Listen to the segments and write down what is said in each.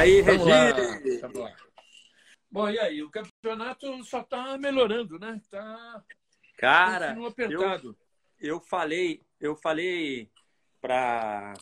Aí, Vamos Regi! Lá. Vamos lá. Bom, e aí? O campeonato só está melhorando, né? Tá... Cara, apertado. Eu, eu falei, eu falei para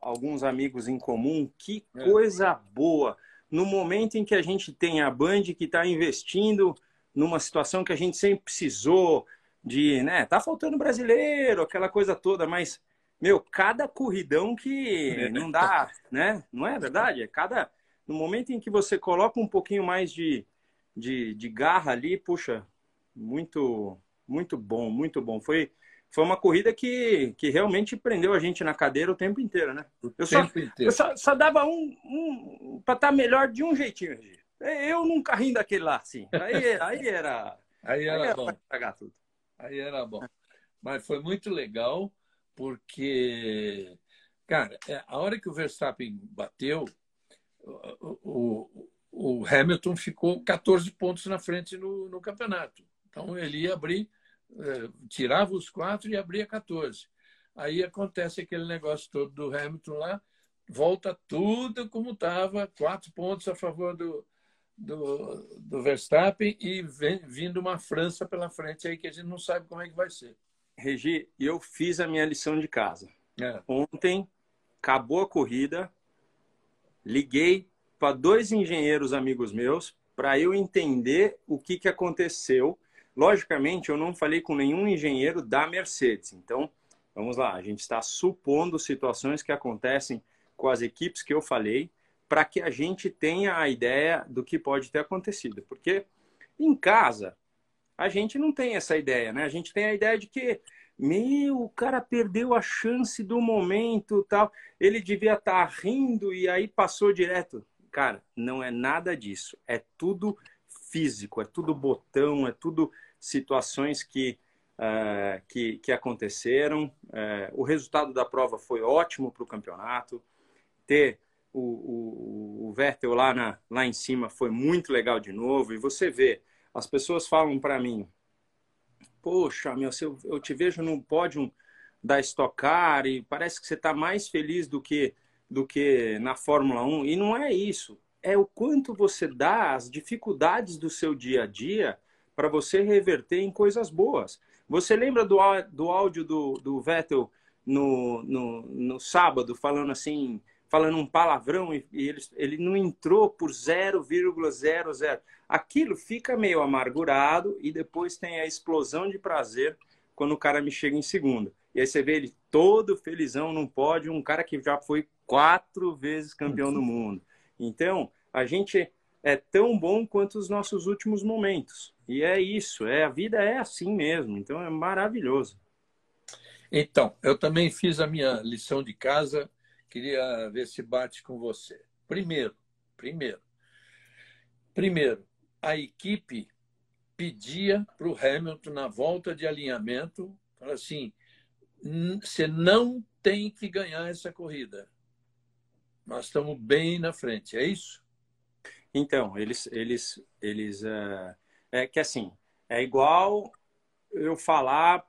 alguns amigos em comum que é. coisa boa. No momento em que a gente tem a Band que está investindo numa situação que a gente sempre precisou de, né? Tá faltando brasileiro, aquela coisa toda, mas meu, cada corridão que é. não dá, né? Não é verdade? É cada no momento em que você coloca um pouquinho mais de, de, de garra ali, puxa, muito muito bom, muito bom. Foi foi uma corrida que, que realmente prendeu a gente na cadeira o tempo inteiro, né? O eu, só, inteiro. eu só, só, dava um, um para estar tá melhor de um jeitinho. Eu num carrinho daquele lá, assim. Aí, aí era. Aí era, aí era bom. Tudo. Aí era bom. Mas foi muito legal, porque, cara, é, a hora que o Verstappen bateu, o, o, Hamilton ficou 14 pontos na frente no, no campeonato. Então ele ia abrir é, tirava os quatro e abria 14. Aí acontece aquele negócio todo do Hamilton lá, volta tudo como estava, quatro pontos a favor do, do, do Verstappen e vem, vindo uma França pela frente aí que a gente não sabe como é que vai ser. Regi, eu fiz a minha lição de casa. É. Ontem acabou a corrida, liguei para dois engenheiros amigos meus para eu entender o que, que aconteceu Logicamente, eu não falei com nenhum engenheiro da Mercedes. Então, vamos lá, a gente está supondo situações que acontecem com as equipes que eu falei, para que a gente tenha a ideia do que pode ter acontecido. Porque em casa, a gente não tem essa ideia, né? A gente tem a ideia de que, meu, o cara perdeu a chance do momento, tal. Ele devia estar tá rindo e aí passou direto. Cara, não é nada disso. É tudo físico, é tudo botão, é tudo situações que, uh, que, que, aconteceram. Uh, o resultado da prova foi ótimo para o campeonato. Ter o, o, o Vettel lá, na, lá em cima foi muito legal de novo. E você vê, as pessoas falam para mim, poxa, meu, eu, eu te vejo no pódio da Stock Car e parece que você está mais feliz do que, do que na Fórmula 1. E não é isso. É o quanto você dá, as dificuldades do seu dia a dia para você reverter em coisas boas. Você lembra do, do áudio do, do Vettel no, no, no sábado, falando assim, falando um palavrão e, ele, ele não entrou por 0,00. Aquilo fica meio amargurado e depois tem a explosão de prazer quando o cara me chega em segundo. E aí você vê ele todo felizão num pódio, um cara que já foi quatro vezes campeão do mundo. Então, a gente é tão bom quanto os nossos últimos momentos. E é isso, é a vida é assim mesmo, então é maravilhoso. Então, eu também fiz a minha lição de casa, queria ver se bate com você. Primeiro, primeiro, primeiro, a equipe pedia para o Hamilton na volta de alinhamento, fala assim, você não tem que ganhar essa corrida. Nós estamos bem na frente, é isso? Então, eles, eles, eles, uh, é que assim, é igual eu falar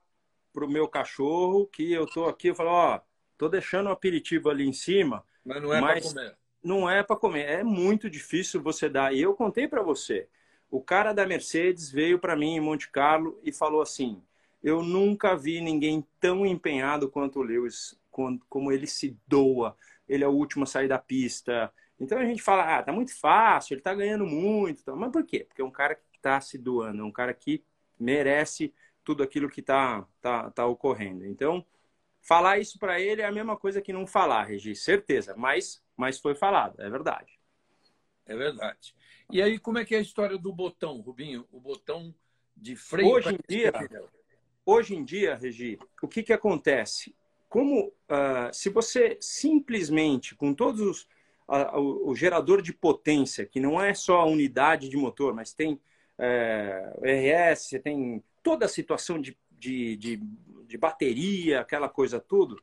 pro meu cachorro que eu tô aqui, eu falo, ó, tô deixando o aperitivo ali em cima, mas não é para comer. Não é para comer, é muito difícil você dar. E eu contei para você, o cara da Mercedes veio para mim em Monte Carlo e falou assim: eu nunca vi ninguém tão empenhado quanto o Lewis, como ele se doa. Ele é o último a sair da pista, então a gente fala, ah, tá muito fácil, ele tá ganhando muito. Tá? Mas por quê? Porque é um cara que está se doando, é um cara que merece tudo aquilo que está tá, tá ocorrendo. Então, falar isso para ele é a mesma coisa que não falar, Regi, certeza. Mas, mas foi falado, é verdade. É verdade. E aí, como é que é a história do botão, Rubinho? O botão de freio? Hoje em dia, hoje em dia, Regi, o que, que acontece? Como uh, se você simplesmente, com todos os a, o, o, gerador de potência, que não é só a unidade de motor, mas tem é, RS, tem toda a situação de, de, de, de bateria, aquela coisa tudo.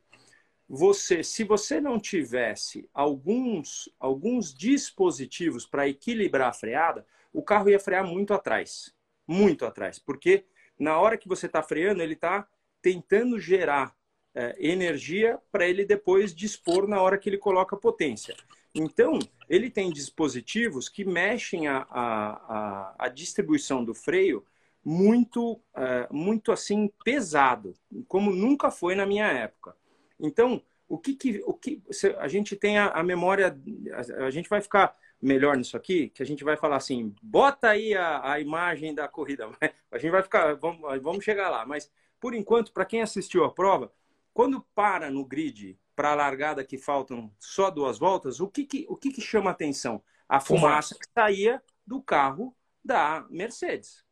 Você, se você não tivesse alguns, alguns dispositivos para equilibrar a freada, o carro ia frear muito atrás, muito atrás, porque na hora que você está freando, ele está tentando gerar é, energia para ele depois dispor na hora que ele coloca potência. Então, ele tem dispositivos que mexem a, a, a, a distribuição do freio muito, é, muito assim pesado, como nunca foi na minha época. Então, o que, que, o que a gente tem a, a memória, a, a, gente vai ficar melhor nisso aqui, que a gente vai falar assim, bota aí a, a imagem da corrida, a gente vai ficar, vamos, vamos chegar lá, mas por enquanto, para quem assistiu a prova, quando para no grid para a largada que faltam só duas voltas, o que, que, o que, que chama atenção? A fumaça que saía do carro da Mercedes.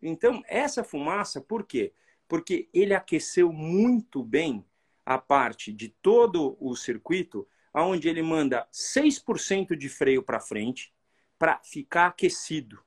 Então, essa fumaça, por quê? Porque ele aqueceu muito bem a parte de todo o circuito, onde ele manda 6% de freio para frente para ficar aquecido.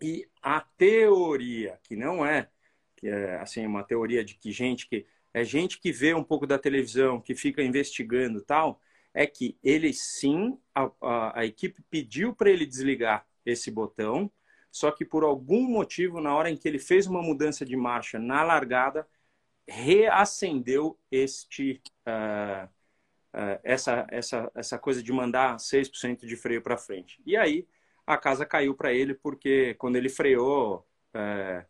E a teoria, que não é, que é assim uma teoria de que gente que é gente que vê um pouco da televisão, que fica investigando tal, é que ele sim, a, a, a equipe pediu para ele desligar esse botão, só que por algum motivo, na hora em que ele fez uma mudança de marcha na largada, reacendeu este, uh, uh, essa, essa, essa coisa de mandar 6% de freio para frente. E aí a casa caiu para ele, porque quando ele freou, uh,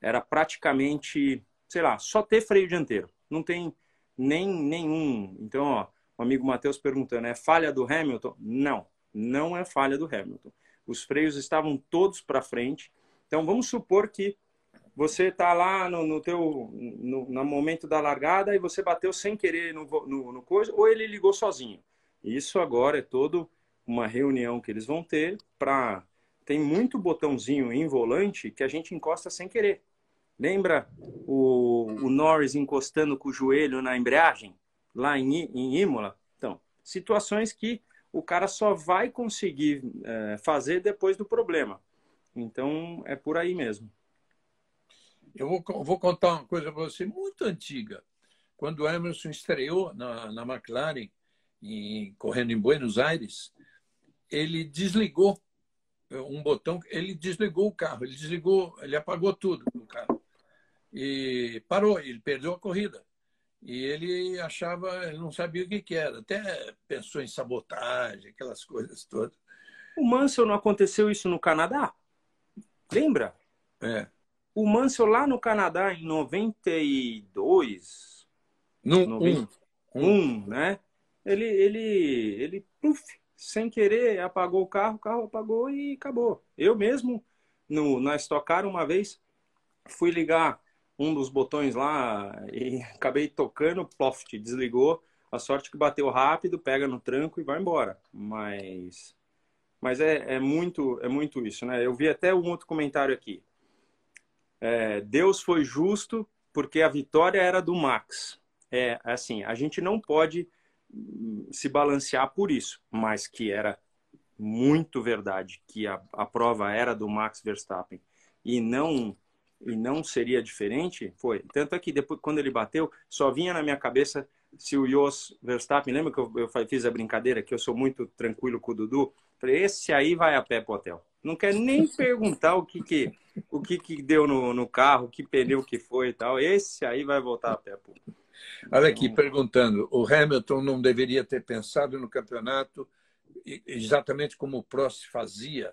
era praticamente sei lá, só ter freio dianteiro. Não tem nem nenhum. Então, ó, o amigo Matheus perguntando, é falha do Hamilton? Não, não é falha do Hamilton. Os freios estavam todos para frente. Então, vamos supor que você está lá no, no teu no, no, momento da largada e você bateu sem querer no, no, no coisa, ou ele ligou sozinho. Isso agora é todo uma reunião que eles vão ter para tem muito botãozinho em volante que a gente encosta sem querer. Lembra o, o Norris encostando com o joelho na embreagem, lá em, em Imola? Então, situações que o cara só vai conseguir é, fazer depois do problema. Então, é por aí mesmo. Eu vou, vou contar uma coisa para você muito antiga. Quando o Emerson estreou na, na McLaren, em, correndo em Buenos Aires, ele desligou um botão, ele desligou o carro, ele desligou, ele apagou tudo no carro e parou, ele perdeu a corrida. E ele achava, ele não sabia o que, que era, até pensou em sabotagem, aquelas coisas todas. O Mansell não aconteceu isso no Canadá? Lembra? É. O Mansell lá no Canadá em 92, no 91, um, um, né? Ele, ele, ele, puf, sem querer, apagou o carro, o carro apagou e acabou. Eu mesmo, no, na Stock Car, uma vez, fui ligar um dos botões lá e acabei tocando, ploft, desligou. A sorte que bateu rápido, pega no tranco e vai embora. Mas, mas é, é muito é muito isso, né? Eu vi até um outro comentário aqui. É, Deus foi justo porque a vitória era do Max. É assim, a gente não pode hum, se balancear por isso, mas que era muito verdade que a, a prova era do Max Verstappen e não e não seria diferente, foi. Tanto é que depois, quando ele bateu, só vinha na minha cabeça se o Jos Verstappen, lembra que eu, eu fiz a brincadeira que eu sou muito tranquilo com o Dudu? Falei, esse aí vai a pé pro hotel. Não quer nem perguntar o que que, o que, que deu no, no carro, que pneu que foi e tal. Esse aí vai voltar a pé. Pô. Olha aqui, perguntando, o Hamilton não deveria ter pensado no campeonato exatamente como o Prost fazia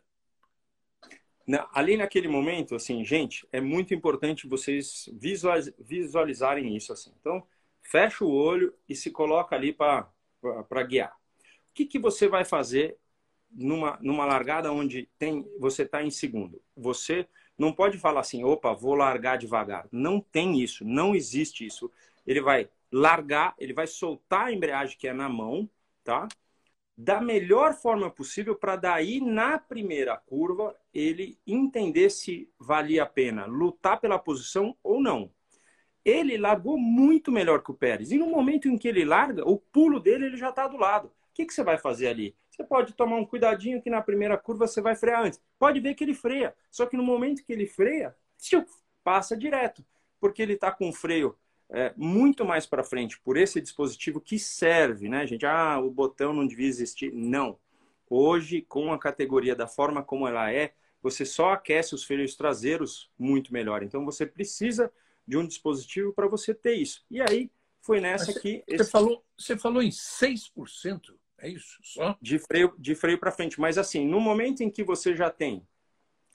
ali naquele momento, assim, gente, é muito importante vocês visualizarem isso assim. Então, fecha o olho e se coloca ali para guiar. O que, que você vai fazer numa, numa largada onde tem você está em segundo? Você não pode falar assim, opa, vou largar devagar. Não tem isso, não existe isso. Ele vai largar, ele vai soltar a embreagem que é na mão, tá? Da melhor forma possível para daí na primeira curva ele entender se valia a pena lutar pela posição ou não. Ele largou muito melhor que o Pérez. E no momento em que ele larga, o pulo dele ele já está do lado. O que, que você vai fazer ali? Você pode tomar um cuidadinho que na primeira curva você vai frear antes. Pode ver que ele freia. Só que no momento que ele freia, passa direto. Porque ele está com o freio é, muito mais para frente por esse dispositivo que serve, né, gente? Ah, o botão não devia existir. Não. Hoje, com a categoria da forma como ela é, você só aquece os freios traseiros muito melhor. Então, você precisa de um dispositivo para você ter isso. E aí, foi nessa Mas que... Você, esse... falou, você falou em 6%? É isso? Só? De freio, de freio para frente. Mas assim, no momento em que você já tem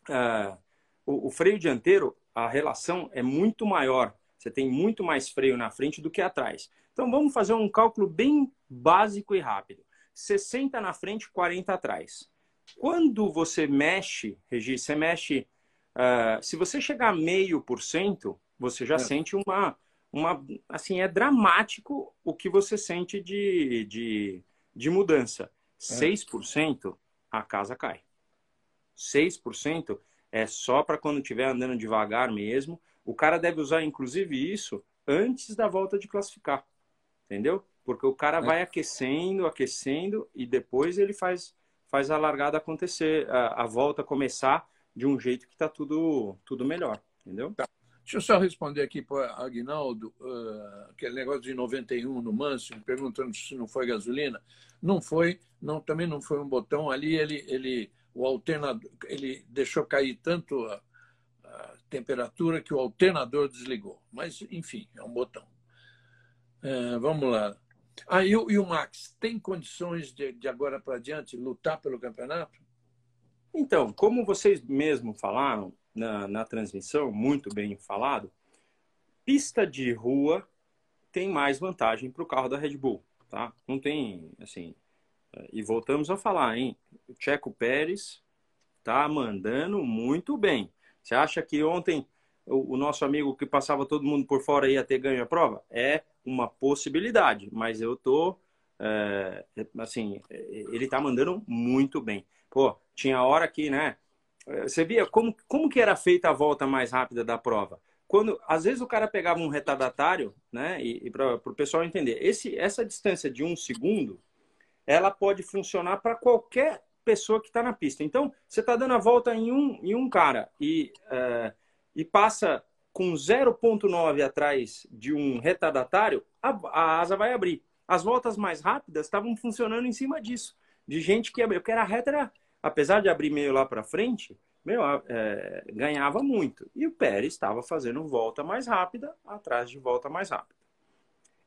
uh, o, o freio dianteiro, a relação é muito maior. Você tem muito mais freio na frente do que atrás. Então vamos fazer um cálculo bem básico e rápido. 60 na frente, 40 atrás. Quando você mexe, Regi, você mexe. Uh, se você chegar a meio por cento, você já é. sente uma, uma. Assim, é dramático o que você sente de, de, de mudança. É. 6%, a casa cai. 6% é só para quando estiver andando devagar mesmo. O cara deve usar, inclusive, isso antes da volta de classificar. Entendeu? Porque o cara é. vai aquecendo, aquecendo e depois ele faz, faz a largada acontecer, a, a volta começar de um jeito que está tudo, tudo melhor. Entendeu? Tá. Deixa eu só responder aqui para o Agnaldo, uh, aquele negócio de 91 no Manso, perguntando se não foi gasolina. Não foi, não, também não foi um botão. Ali ele, ele, o alternador, ele deixou cair tanto a, a temperatura que o alternador desligou. Mas, enfim, é um botão. Uh, vamos lá. Ah, e, e, o Max, tem condições de, de agora para diante lutar pelo campeonato? Então, como vocês mesmo falaram, na, na transmissão, muito bem falado, pista de rua tem mais vantagem para o carro da Red Bull, tá? Não tem, assim... Eh, e voltamos a falar, hein? O Checo Pérez tá mandando muito bem. Você acha que ontem o, o, nosso amigo que passava todo mundo por fora ia ter ganho a prova? É uma possibilidade, mas eu tô... É, assim, ele tá mandando muito bem. Pô, tinha hora que, né? Você via como, como que era feita a volta mais rápida da prova? Quando, às vezes o cara pegava um retardatário, né? E, e para o pessoal entender, esse, essa distância de um segundo, ela pode funcionar para qualquer pessoa que está na pista. Então, você está dando a volta em um, em um cara e, uh, e passa com 0,9 atrás de um retardatário, a, a, asa vai abrir. As voltas mais rápidas estavam funcionando em cima disso. De gente que abriu, porque era reta, era apesar de abrir meio lá para frente, meu, é, ganhava muito. E o Pérez estava fazendo volta mais rápida, atrás de volta mais rápida.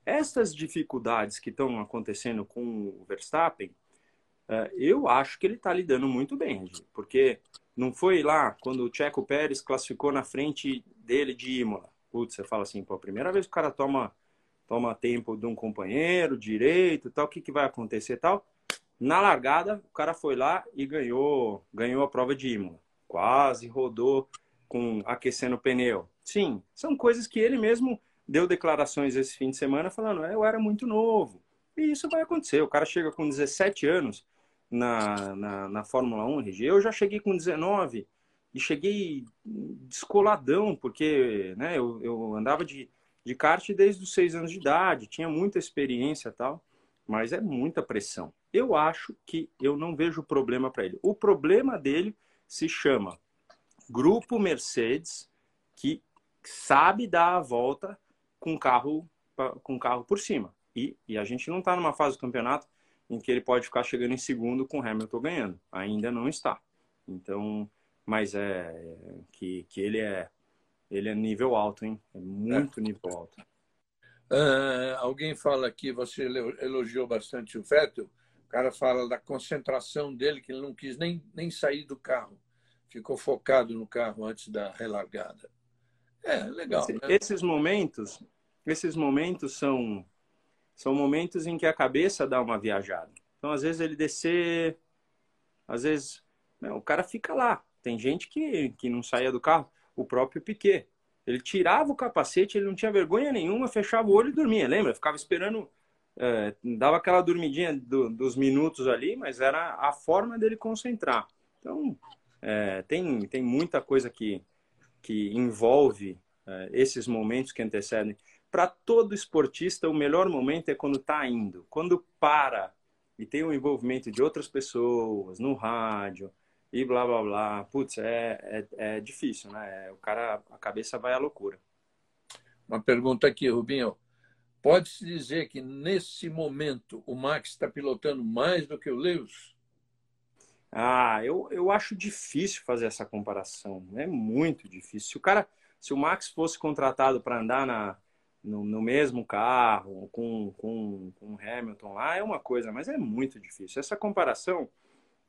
Essas dificuldades que estão acontecendo com o Verstappen, é, eu acho que ele está lidando muito bem, porque não foi lá quando o Checo Pérez classificou na frente dele de Imola. Putz, você fala assim, pô, a primeira vez que o cara toma, toma tempo de um companheiro, direito, tal, o que, que vai acontecer tal? Na largada, o cara foi lá e ganhou, ganhou a prova de Imola. Quase rodou com aquecendo o pneu. Sim, são coisas que ele mesmo deu declarações esse fim de semana falando, é, eu era muito novo. E isso vai acontecer. O cara chega com 17 anos na, na, na Fórmula 1, RG. Eu já cheguei com 19 e cheguei descoladão, porque né, eu, eu andava de, de kart desde os 6 anos de idade, tinha muita experiência tal, mas é muita pressão. Eu acho que eu não vejo problema para ele. O problema dele se chama Grupo Mercedes, que sabe dar a volta com carro com carro por cima. E, e a gente não está numa fase do campeonato em que ele pode ficar chegando em segundo com Hamilton ganhando. Ainda não está. Então, mas é que, que ele é ele é nível alto, hein? É muito é. nível alto. Uh, alguém fala que você elogiou bastante o Vettel cara fala da concentração dele, que ele não quis nem, nem sair do carro. Ficou focado no carro antes da relargada. É, legal. Esse, né? Esses momentos, esses momentos são, são momentos em que a cabeça dá uma viajada. Então, às vezes, ele descer, às vezes, né, o cara fica lá. Tem gente que, que não saía do carro. O próprio Piquet. Ele tirava o capacete, ele não tinha vergonha nenhuma, fechava o olho e dormia. Lembra? Ficava esperando é, dava aquela dormidinha do, dos minutos ali, mas era a forma dele concentrar. Então, é, tem, tem muita coisa que, que envolve é, esses momentos que antecedem. Para todo esportista, o melhor momento é quando está indo. Quando para e tem o envolvimento de outras pessoas no rádio e blá blá blá. Putz, é, é, é difícil, né? O cara, a cabeça vai à loucura. Uma pergunta aqui, Rubinho. Pode-se dizer que, nesse momento, o Max está pilotando mais do que o Lewis? Ah, eu, eu acho difícil fazer essa comparação. É muito difícil. Se o cara, se o Max fosse contratado para andar na, no, no mesmo carro, com, com, com Hamilton lá, é uma coisa, mas é muito difícil. Essa comparação,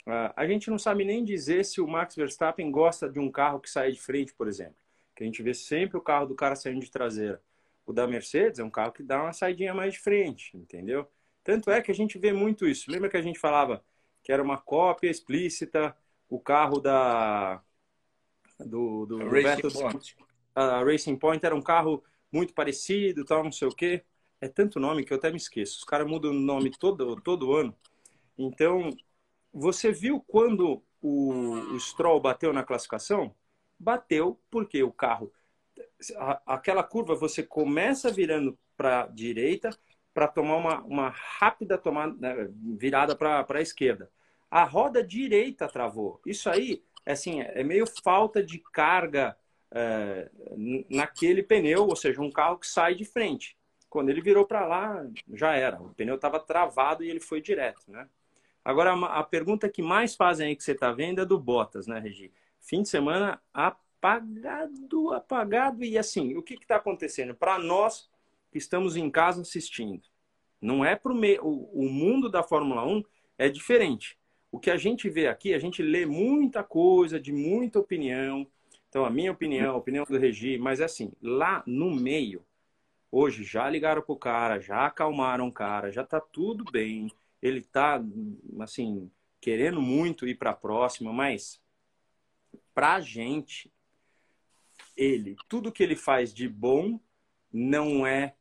uh, a gente não sabe nem dizer se o Max Verstappen gosta de um carro que sai de frente, por exemplo. Que a gente vê sempre o carro do cara saindo de traseira. O da Mercedes é um carro que dá uma saidinha mais de frente, entendeu? Tanto é que a gente vê muito isso. Lembra que a gente falava que era uma cópia explícita, o carro da do, do Racing Point. A Racing Point era um carro muito parecido, tal, não sei o quê. É tanto nome que eu até me esqueço. Os caras mudam o nome todo, todo ano. Então, você viu quando o, o Stroll bateu na classificação? Bateu porque o carro aquela curva você começa virando para a direita para tomar uma, uma rápida tomada né, virada para a esquerda. A roda direita travou. Isso aí assim, é meio falta de carga é, naquele pneu, ou seja, um carro que sai de frente. Quando ele virou para lá, já era. O pneu estava travado e ele foi direto, né? Agora, a pergunta que mais fazem aí que você está vendo é do Bottas, né, Regi? Fim de semana apagado, apagado. E assim, o que está acontecendo? Para nós que estamos em casa assistindo, não é para meio. O mundo da Fórmula 1 é diferente. O que a gente vê aqui, a gente lê muita coisa, de muita opinião. Então, a minha opinião, a opinião do Regi, mas assim, lá no meio, hoje já ligaram pro cara, já acalmaram o cara, já tá tudo bem. Ele tá, assim, querendo muito ir para a próxima, mas pra gente, ele, tudo que ele faz de bom não é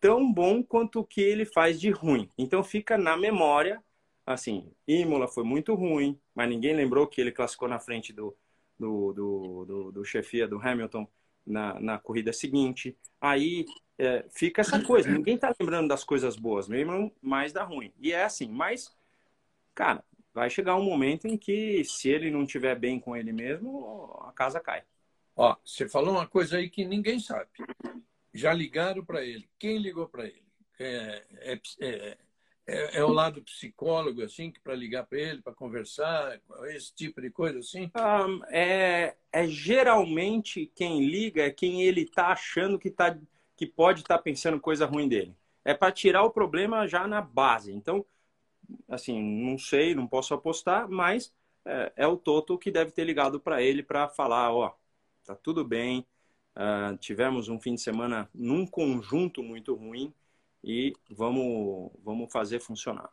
tão bom quanto o que ele faz de ruim. Então fica na memória, assim, Imola foi muito ruim, mas ninguém lembrou que ele classificou na frente do, do, do, do, do chefia do Hamilton na, na corrida seguinte. Aí é, fica essa coisa, ninguém tá lembrando das coisas boas, mesmo mais da ruim. E é assim, mas, cara, vai chegar um momento em que se ele não tiver bem com ele mesmo, a casa cai. Ó, você falou uma coisa aí que ninguém sabe. Já ligaram para ele. Quem ligou para ele? É, é, é, é, o lado psicólogo, assim, para ligar para ele, para conversar, esse tipo de coisa, assim? Um, é, é geralmente quem liga é quem ele está achando que, tá, que pode estar tá pensando coisa ruim dele. É para tirar o problema já na base. Então, assim, não sei, não posso apostar, mas é, é o Toto que deve ter ligado para ele para falar, ó, tá tudo bem. Uh, tivemos um fim de semana num conjunto muito ruim e vamos, vamos fazer funcionar.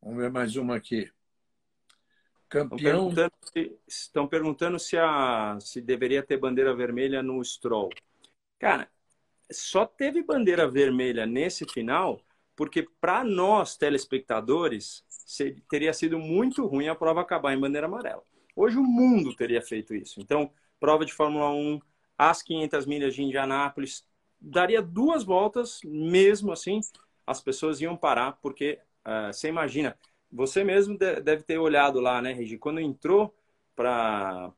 Vamos ver mais uma aqui. Campeão. Estão perguntando se, estão perguntando se, a, se deveria ter bandeira vermelha no Stroll. Cara, só teve bandeira vermelha nesse final porque para nós telespectadores teria sido muito ruim a prova acabar em bandeira amarela. Hoje o mundo teria feito isso. Então, prova de Fórmula 1, as 500 milhas de Indianápolis, daria duas voltas, mesmo assim, as pessoas iam parar, porque uh, você imagina, você mesmo deve ter olhado lá, né, Regi? Quando entrou para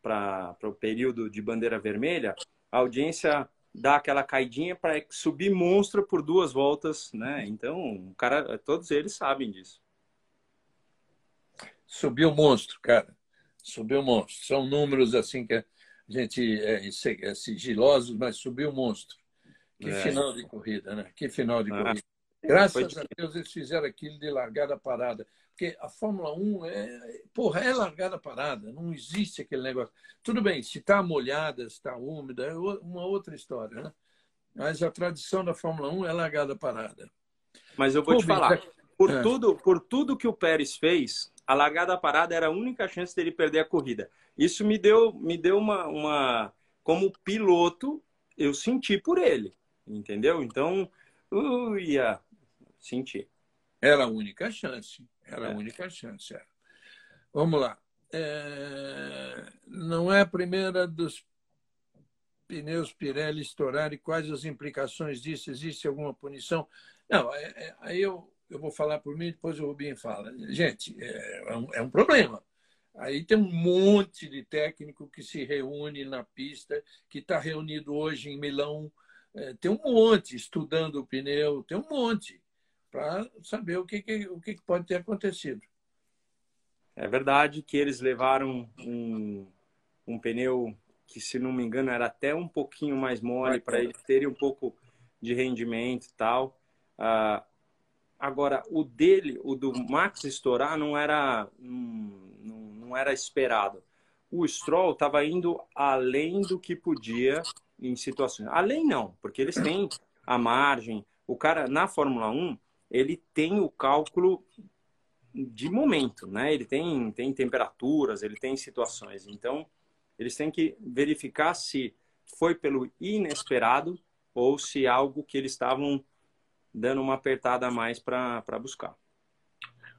o período de bandeira vermelha, a audiência dá aquela caidinha para subir monstro por duas voltas, né? Então, cara, todos eles sabem disso. Subiu monstro, cara. Subiu monstro. São números assim que a gente é, é sigilosos, mas subiu monstro. Que é. final de corrida, né? Que final de ah, corrida. Graças a Deus eles fizeram aquilo de largada parada. Porque a Fórmula 1 é, porra, é largada parada, não existe aquele negócio. Tudo bem, se está molhada, se está úmida, é uma outra história, né? Mas a tradição da Fórmula 1 é largada parada. Mas eu vou Pô, te falar, por, é. tudo, por tudo que o Pérez fez, a largada parada era a única chance dele perder a corrida. Isso me deu, me deu uma, uma. Como piloto, eu senti por ele entendeu? Então, uh, ia sentir. Era a única chance. Era é. a única chance. Era. Vamos lá. É... Não é a primeira dos pneus Pirelli estourar e quais as implicações disso? Existe alguma punição? Não, é, é, aí eu, eu vou falar por mim, depois o Rubinho fala. Gente, é, é um, é um problema. Aí tem um monte de técnico que se reúne na pista, que está reunido hoje em Milão é, tem um monte estudando o pneu, tem um monte para saber o que, que, o que pode ter acontecido. É verdade que eles levaram um, um pneu que se não me engano era até um pouquinho mais mole para eles terem um pouco de rendimento e tal. Uh, agora, o dele, o do Max estourar, não era, não, não era esperado. O Stroll estava indo além do que podia em situações. Além não, porque eles têm a margem. O cara, na Fórmula 1, ele tem o cálculo de momento, né? Ele tem, tem temperaturas, ele tem situações. Então, eles têm que verificar se foi pelo inesperado ou se algo que eles estavam dando uma apertada a mais para buscar.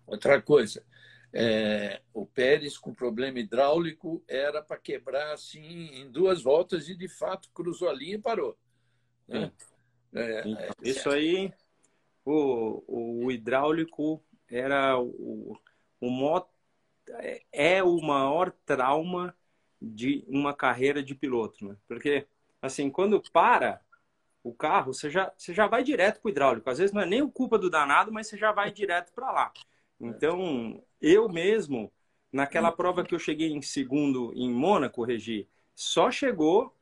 Outra coisa, é, o Pérez com problema hidráulico era para quebrar assim em duas voltas e de fato cruzou a linha e parou. Né? É, é, isso aí, o, o hidráulico era o, o moto, é, é o maior trauma de uma carreira de piloto, né? Porque, assim, quando para o carro, você já, você já vai direto para o hidráulico. Às vezes não é nem culpa do danado, mas você já vai direto para lá. Então, eu mesmo, naquela prova que eu cheguei em segundo em Mônaco, Regi, só chegou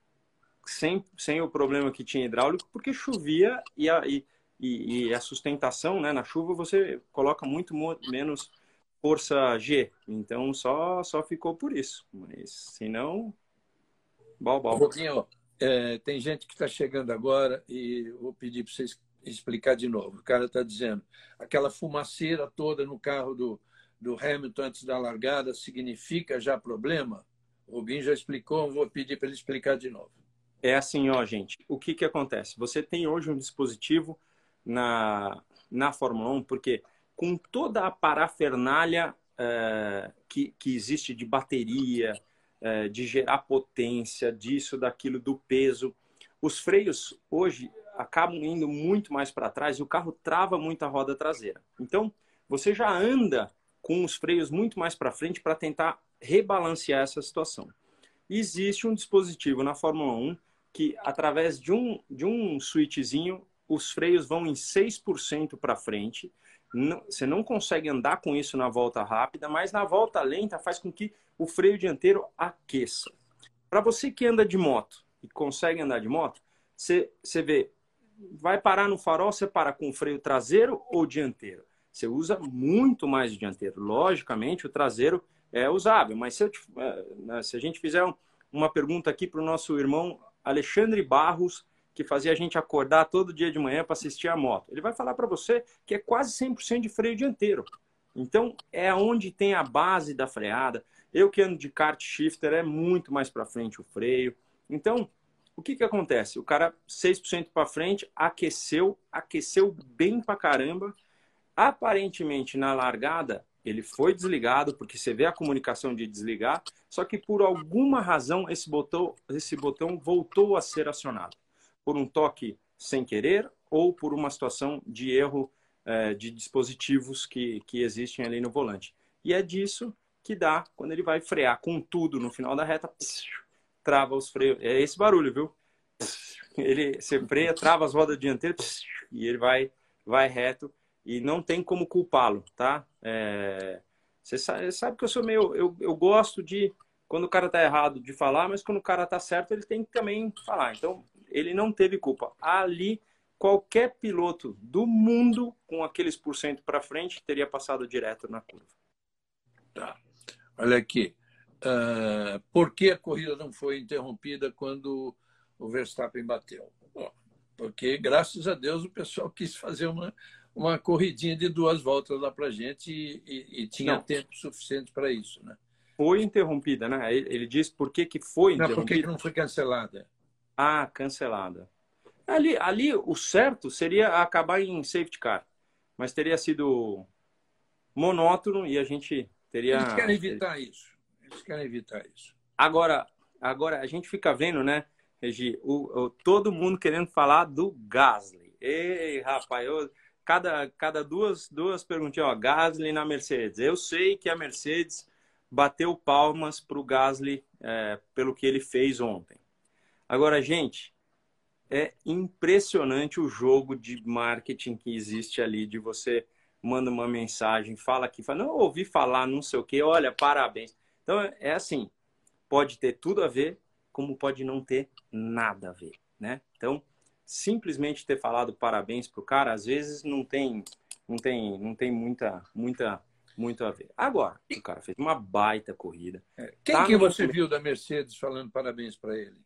sem, sem o problema que tinha hidráulico, porque chovia e a, e, e a sustentação, né, na chuva você coloca muito menos força G. Então só só ficou por isso. Mas se não, bal, bal. Robinho, é, tem gente que está chegando agora e vou pedir para vocês explicar de novo. O cara está dizendo aquela fumaceira toda no carro do, do Hamilton antes da largada significa já problema? O Rubinho já explicou, vou pedir para ele explicar de novo. É assim, ó, gente. O que, que acontece? Você tem hoje um dispositivo na, na Fórmula 1, porque com toda a parafernália é, que, que existe de bateria, é, de gerar potência, disso, daquilo, do peso, os freios hoje acabam indo muito mais para trás e o carro trava muito a roda traseira. Então, você já anda com os freios muito mais para frente para tentar rebalancear essa situação. Existe um dispositivo na Fórmula 1 que, através de um, de um switchzinho, os freios vão em 6% para frente. Não, você não consegue andar com isso na volta rápida, mas na volta lenta faz com que o freio dianteiro aqueça. Para você que anda de moto e consegue andar de moto, você, você vê, vai parar no farol, você para com o freio traseiro ou dianteiro? Você usa muito mais o dianteiro. Logicamente, o traseiro é usável, mas se, te, é, né, se a gente fizer uma pergunta aqui para o nosso irmão Alexandre Barros, que fazia a gente acordar todo dia de manhã para assistir a moto. Ele vai falar para você que é quase 100% de freio dianteiro. Então, é onde tem a base da freada. Eu que ando de kart shifter, é muito mais para frente o freio. Então, o que, que acontece? O cara 6% para frente, aqueceu, aqueceu bem para caramba. Aparentemente, na largada, ele foi desligado, porque você vê a comunicação de desligar, só que por alguma razão esse botão, esse botão voltou a ser acionado por um toque sem querer ou por uma situação de erro é, de dispositivos que, que existem ali no volante. E é disso que dá quando ele vai frear com tudo no final da reta, trava os freios. É esse barulho, viu? Ele se freia, trava as rodas dianteiras e ele vai, vai reto e não tem como culpá-lo, tá? É, você sabe, sabe, que eu sou meio. Eu, eu gosto de. Quando o cara tá errado de falar, mas quando o cara tá certo, ele tem que também falar. Então, ele não teve culpa. Ali, qualquer piloto do mundo com aqueles por cento para frente teria passado direto na curva. Tá. Olha aqui. Uh, por que a corrida não foi interrompida quando o Verstappen bateu? Porque, graças a Deus, o pessoal quis fazer uma, uma corridinha de duas voltas lá para gente e, e, e tinha não. tempo suficiente para isso, né? Foi interrompida, né? Ele, diz por que, que foi interrompida. Não, por que não foi cancelada? Ah, cancelada. Ali, ali o certo seria acabar em safety car, mas teria sido monótono e a gente teria. Eles querem evitar isso. Eles querem evitar isso. Agora, agora a gente fica vendo, né, Regi, o, o todo mundo querendo falar do Gasly. Ei, rapaz, eu, cada, cada duas, duas perguntinhas, ó, Gasly na Mercedes. Eu sei que a Mercedes bateu palmas para o Gasly é, pelo que ele fez ontem. Agora, gente, é impressionante o jogo de marketing que existe ali, de você manda uma mensagem, fala aqui, fala, não, ouvi falar, não sei o quê, olha, parabéns. Então, é assim, pode ter tudo a ver, como pode não ter nada a ver, né? Então, simplesmente ter falado parabéns pro cara, às vezes não tem, não tem, não tem muita, muita, muito a ver. Agora, o cara fez uma baita corrida. É. Quem tá que você viu da Mercedes falando parabéns para ele?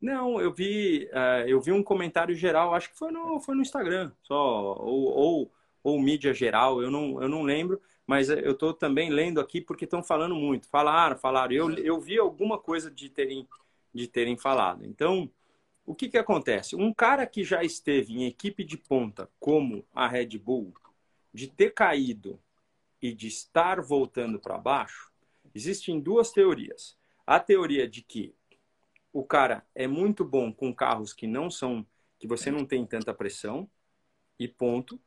Não, eu vi, uh, eu vi um comentário geral, acho que foi no, foi no Instagram, só ou, ou, ou mídia geral, eu não, eu não lembro, mas eu estou também lendo aqui porque estão falando muito. Falaram, falaram. Eu, eu vi alguma coisa de terem, de terem falado. Então, o que, que acontece? Um cara que já esteve em equipe de ponta, como a Red Bull, de ter caído e de estar voltando para baixo, existem duas teorias. A teoria de que o cara é muito bom com carros que não são, que você não tem tanta pressão, e ponto.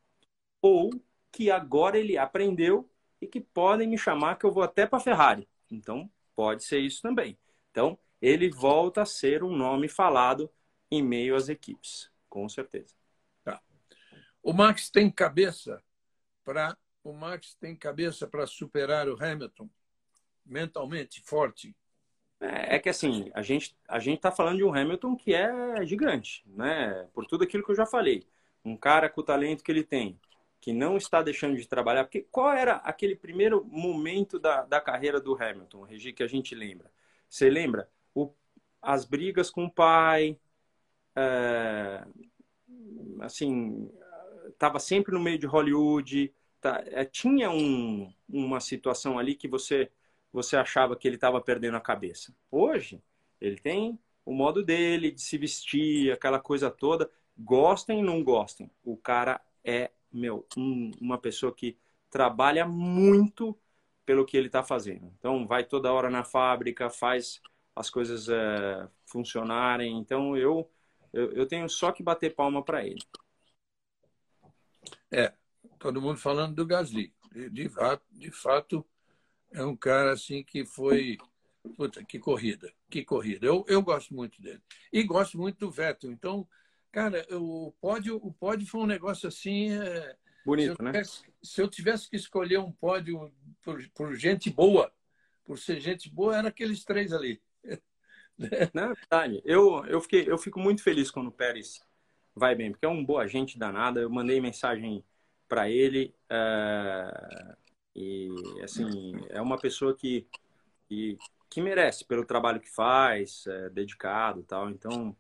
Ou que agora ele aprendeu e que podem me chamar que eu vou até para Ferrari. Então, pode ser isso também. Então, ele volta a ser um nome falado em meio às equipes, com certeza. Tá. O Max tem cabeça para o Max tem cabeça para superar o Hamilton mentalmente forte. É, é que assim, a gente a gente está falando de um Hamilton que é gigante, né? Por tudo aquilo que eu já falei. Um cara com o talento que ele tem, que não está deixando de trabalhar. Porque qual era aquele primeiro momento da, da carreira do Hamilton, Regi, que a gente lembra? Você lembra? O, as brigas com o pai, é, assim, estava sempre no meio de Hollywood, tá, é, tinha um, uma situação ali que você você achava que ele estava perdendo a cabeça. Hoje, ele tem o modo dele de se vestir, aquela coisa toda. Gostem não gostem, o cara é, meu, um, uma pessoa que trabalha muito pelo que ele está fazendo. Então, vai toda hora na fábrica, faz as coisas é, funcionarem. Então, eu, eu, eu tenho só que bater palma para ele. É, todo mundo falando do Gasly. De, de, de fato, é um cara assim que foi. Puta, que corrida, que corrida. Eu, eu gosto muito dele. E gosto muito do Vettel. Então, cara, o pódio, o pódio foi um negócio assim. É... Bonito, se né? Tivesse, se eu tivesse que escolher um pódio por, por gente boa, por ser gente boa, era aqueles três ali. Na verdade, eu, eu, fiquei, eu fico muito feliz quando o Pérez vai bem, porque é um boa gente danada. Eu mandei mensagem para ele. É, e, assim, é uma pessoa que, que, que merece pelo trabalho que faz, é, dedicado tal. Então,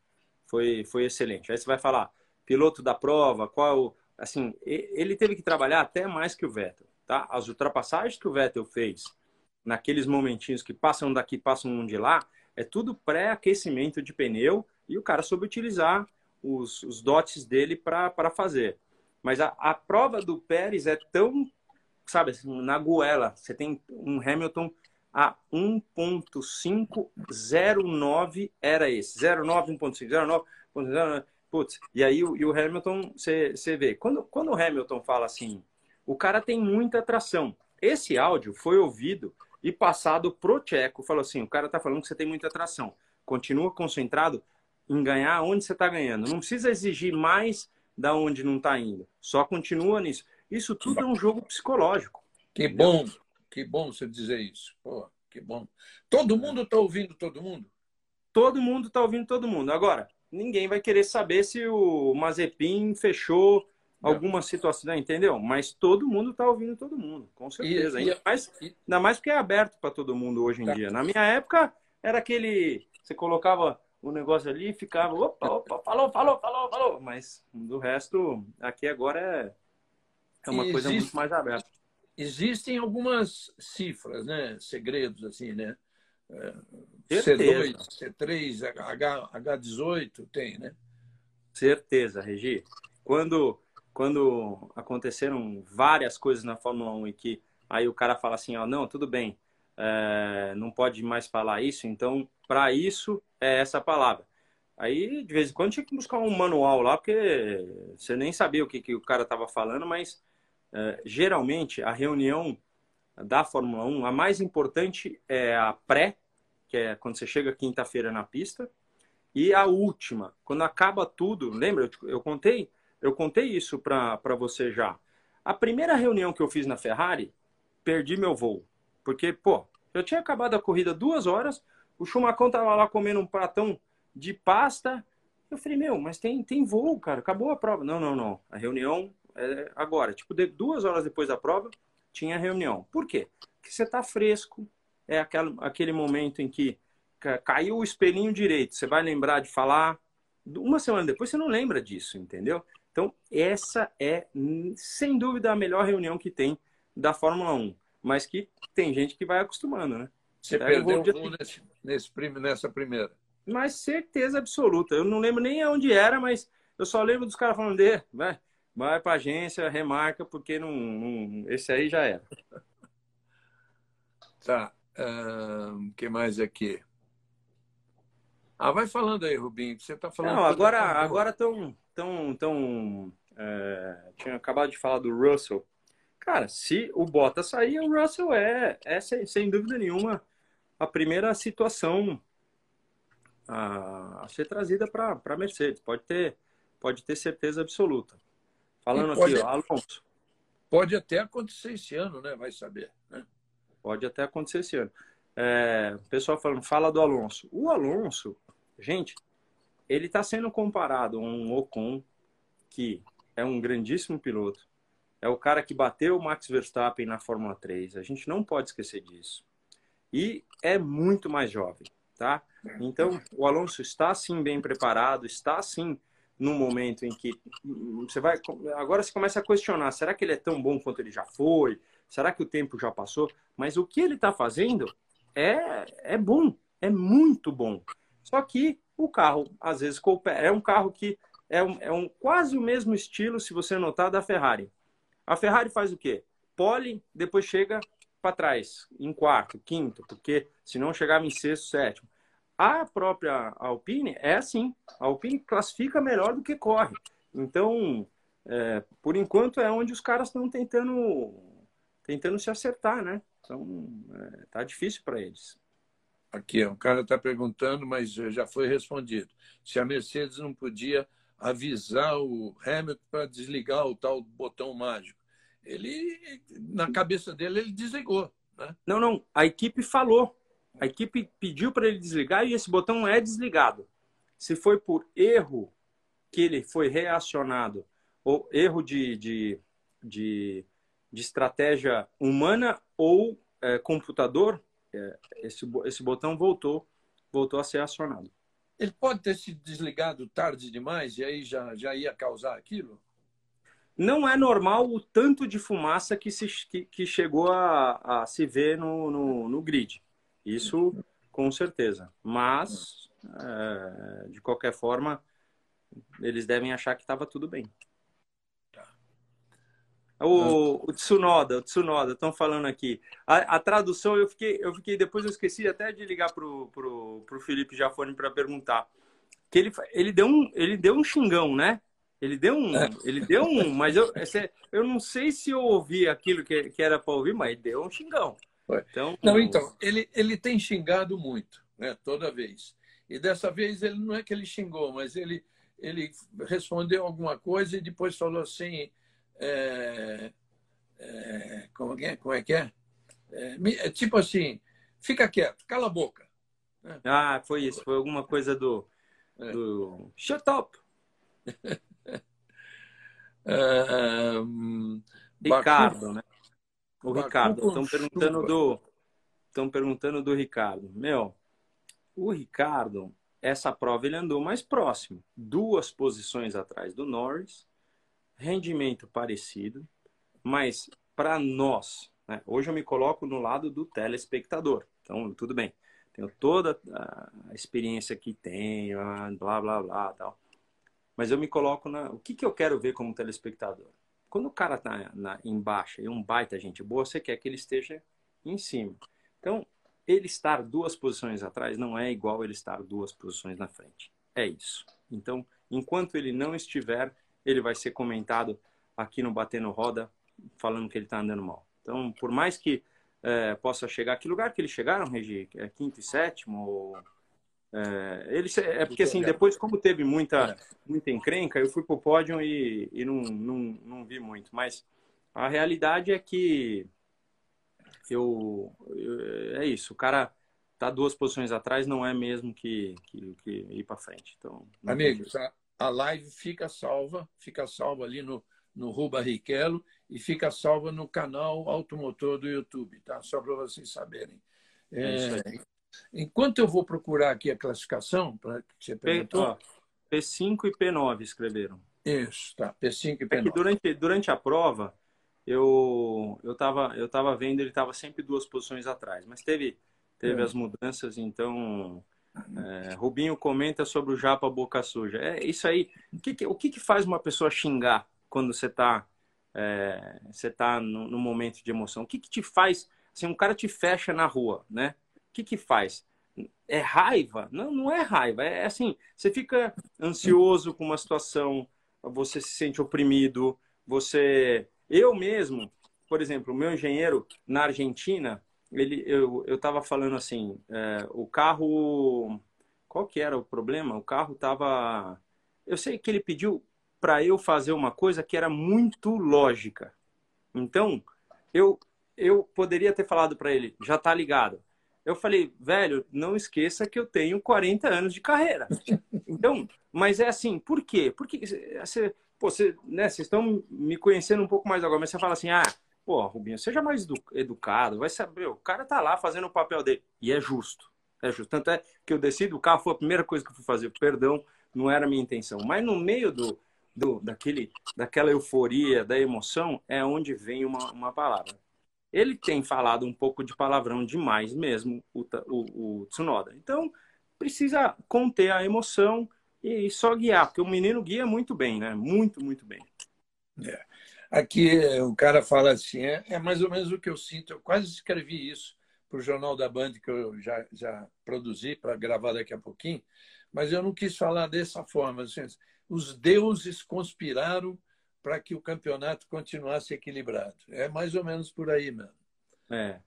foi, foi excelente. Aí você vai falar, piloto da prova, qual. Assim, ele teve que trabalhar até mais que o Vettel, tá? As ultrapassagens que o Vettel fez naqueles momentinhos que passam daqui, passam um de lá, é tudo pré-aquecimento de pneu e o cara soube utilizar os, os dotes dele para fazer. Mas a, a prova do Pérez é tão sabe, assim, na goela, você tem um Hamilton a 1.509 era esse. 09, 1.5, 09, 09, putz. E aí o, e o Hamilton, você, você vê, quando, quando o Hamilton fala assim, o cara tem muita atração. Esse áudio foi ouvido e passado pro Tcheco. Falou assim, o cara tá falando que você tem muita atração. Continua concentrado em ganhar onde você está ganhando. Não precisa exigir mais da onde não está indo. Só continua nisso. Isso tudo é um jogo psicológico. Que bom, que bom você dizer isso. Pô, que bom. Todo mundo está ouvindo todo mundo? Todo mundo está ouvindo todo mundo. Agora, ninguém vai querer saber se o Mazepin fechou alguma situação, entendeu? Mas todo mundo está ouvindo todo mundo, com certeza. E, ainda, mais, ainda mais porque é aberto para todo mundo hoje em tá. dia. Na minha época, era aquele. Você colocava o negócio ali e ficava. Opa, opa, falou, falou, falou, falou. Mas do resto, aqui agora é é uma coisa muito mais aberta. Existem algumas cifras, né? segredos, assim, né? C2, C3, H, H18, tem, né? Certeza, Regi. Quando, quando aconteceram várias coisas na Fórmula 1 e que aí o cara fala assim, ó, não, tudo bem, é, não pode mais falar isso, então para isso é essa palavra. Aí, de vez em quando, tinha que buscar um manual lá, porque você nem sabia o que, que o cara estava falando, mas é, geralmente, a reunião da Fórmula 1, a mais importante é a pré, que é quando você chega quinta-feira na pista, e a última, quando acaba tudo, lembra? Eu, eu contei, eu contei isso para você já. A primeira reunião que eu fiz na Ferrari, perdi meu voo. Porque, pô, eu tinha acabado a corrida duas horas, O Chumacão tava lá comendo um pratão de pasta. Eu falei, meu, mas tem, tem voo, cara. Acabou a prova. Não, não, não. A reunião é agora. Tipo, de, duas horas depois da prova, tinha reunião. Por quê? Porque você tá fresco. É aquele, aquele momento em que caiu o espelhinho direito. Você vai lembrar de falar. Uma semana depois, você não lembra disso, entendeu? Então, essa é, sem dúvida, a melhor reunião que tem da Fórmula 1. Mas que tem gente que vai acostumando, né? Você Pega perdeu voo nesse, nesse, nessa primeira. Mas certeza absoluta. Eu não lembro nem onde era, mas eu só lembro dos caras falando, de, vai, vai para agência, remarca, porque não, não, esse aí já era. Tá. O um, que mais aqui? Ah, vai falando aí, Rubinho, você está falando. Não, agora agora estão tão, tão, é, tinha acabado de falar do Russell. Cara, se o Bottas sair, o Russell é, é sem, sem dúvida nenhuma a primeira situação a, a ser trazida para a Mercedes. Pode ter, pode ter certeza absoluta. Falando pode, aqui, ó, Alonso. Pode até acontecer esse ano, né? Vai saber. Né? Pode até acontecer esse ano. É, o pessoal falando, fala do Alonso. O Alonso, gente, ele está sendo comparado a um Ocon, que é um grandíssimo piloto. É o cara que bateu o Max Verstappen na Fórmula 3. A gente não pode esquecer disso. E é muito mais jovem, tá? Então, o Alonso está sim bem preparado, está sim no momento em que você vai agora você começa a questionar, será que ele é tão bom quanto ele já foi? Será que o tempo já passou? Mas o que ele está fazendo é é bom, é muito bom. Só que o carro, às vezes, é um carro que é, um, é um, quase o mesmo estilo, se você notar, da Ferrari. A Ferrari faz o quê? Pole, depois chega para trás, em quarto, quinto, porque senão chegava em sexto, sétimo. A própria Alpine é assim. A Alpine classifica melhor do que corre. Então, é, por enquanto, é onde os caras estão tentando, tentando se acertar, né? Então, é, tá difícil para eles. Aqui, um cara está perguntando, mas já foi respondido. Se a Mercedes não podia avisar o Hamilton para desligar o tal botão mágico. Ele, na cabeça dele, ele desligou. Né? Não, não. A equipe falou. A equipe pediu para ele desligar e esse botão é desligado. Se foi por erro que ele foi reacionado, ou erro de, de, de, de estratégia humana ou é, computador, esse, esse botão voltou, voltou a ser acionado. Ele pode ter se desligado tarde demais e aí já, já ia causar aquilo? Não é normal o tanto de fumaça que, se, que, que chegou a, a se ver no, no, no grid. Isso com certeza. Mas, é, de qualquer forma, eles devem achar que estava tudo bem. O, o Tsunoda, o Tsunoda, estão falando aqui. A, a, tradução, eu fiquei, eu fiquei, depois eu esqueci até de ligar pro, pro, pro Felipe Jafone para perguntar. Que ele, ele, deu um, ele deu um xingão, né? Ele deu um, é. ele deu um, mas eu, eu não sei se eu ouvi aquilo que, que era para ouvir, mas deu um xingão. Então, não, então, ele, ele tem xingado muito, né? Toda vez. E dessa vez ele não é que ele xingou, mas ele, ele respondeu alguma coisa e depois falou assim é, é, como, é, como é que é? é? é? Tipo assim, fica quieto, cala a boca. Né? Ah, foi isso, foi alguma coisa do, é. do... Shut up! Ricardo, né? O Ricardo, estão perguntando do estão perguntando do Ricardo. Meu, o Ricardo, essa prova ele andou mais próximo, duas posições atrás do Norris rendimento parecido, mas para nós, né, hoje eu me coloco no lado do telespectador. Então, tudo bem, tenho toda a experiência que tenho, blá, blá, blá, tal. Mas eu me coloco na... O que, que eu quero ver como telespectador? Quando o cara tá na, em baixa e um baita gente boa, você quer que ele esteja em cima. Então, ele estar duas posições atrás não é igual ele estar duas posições na frente. É isso. Então, enquanto ele não estiver ele vai ser comentado aqui no Batendo Roda, falando que ele está andando mal. Então, por mais que é, possa chegar, que lugar que eles chegaram, Regi? É quinto e sétimo? Ou, é, eles, é porque assim, depois, como teve muita, muita encrenca, eu fui pro pódio e, e não, não, não vi muito. Mas a realidade é que eu, eu é isso, o cara tá duas posições atrás não é mesmo que, que, que ir para frente. Então, Amigos, a, a live fica salva, fica salva ali no, no Ru Barrichello e fica salva no canal Automotor do YouTube, tá? Só para vocês saberem. É, é enquanto eu vou procurar aqui a classificação, para que você perguntou. P5 e P9 escreveram. Isso, tá. P5 e P9. É que durante, durante a prova, eu eu estava eu tava vendo, ele estava sempre duas posições atrás, mas teve, teve é. as mudanças, então. É, Rubinho comenta sobre o Japa Boca Suja. É isso aí. O que, o que, que faz uma pessoa xingar quando você está é, você tá no, no, momento de emoção? O que, que te faz? Assim, um cara te fecha na rua, né? O que, que faz? É raiva? Não, não é raiva. É assim, você fica ansioso com uma situação, você se sente oprimido, você... Eu mesmo, por exemplo, o meu engenheiro na Argentina, ele, eu estava falando assim, é, o carro... Qual que era o problema? O carro estava... Eu sei que ele pediu para eu fazer uma coisa que era muito lógica. Então, eu eu poderia ter falado para ele, já tá ligado. Eu falei, velho, não esqueça que eu tenho 40 anos de carreira. Então, mas é assim, por quê? Porque você, você, né, vocês estão me conhecendo um pouco mais agora, mas você fala assim, ah, pô, Rubinho, seja mais educado, vai saber, o cara tá lá fazendo o papel dele. E é justo. É justo. Tanto é que eu desci do carro, foi a primeira coisa que eu fui fazer. Perdão, não era a minha intenção. Mas no meio do, do, daquele, daquela euforia, da emoção, é onde vem uma, uma palavra. Ele tem falado um pouco de palavrão demais mesmo, o, o, o Tsunoda. Então, precisa conter a emoção e só guiar, porque o menino guia muito bem, né? Muito, muito bem. É. Aqui o cara fala assim, é, é, mais ou menos o que eu sinto. Eu quase escrevi isso para o Jornal da Band, que eu já, já produzi para gravar daqui a pouquinho, mas eu não quis falar dessa forma. Assim, os deuses conspiraram para que o campeonato continuasse equilibrado. É mais ou menos por aí mesmo. É.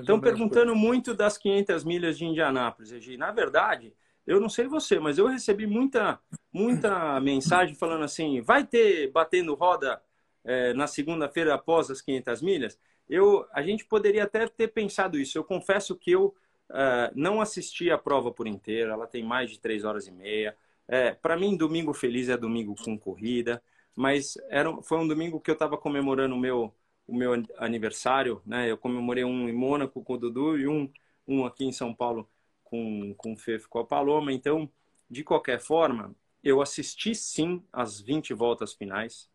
Estão perguntando muito das 500 milhas de Indianápolis, Regi. Na verdade, eu não sei você, mas eu recebi muita, muita mensagem falando assim: vai ter batendo roda é, na segunda-feira após as 500 milhas? Eu, a gente poderia até ter pensado isso. Eu confesso que eu uh, não assisti a prova por inteiro. Ela tem mais de três horas e meia. É, para mim, domingo feliz é domingo com corrida, mas era, foi um domingo que eu estava comemorando o meu, o meu aniversário, né? Eu comemorei um em Mônaco com o Dudu e um, um aqui em São Paulo com, com o Fefo com a Paloma. Então, de qualquer forma, eu assisti sim as 20 voltas finais.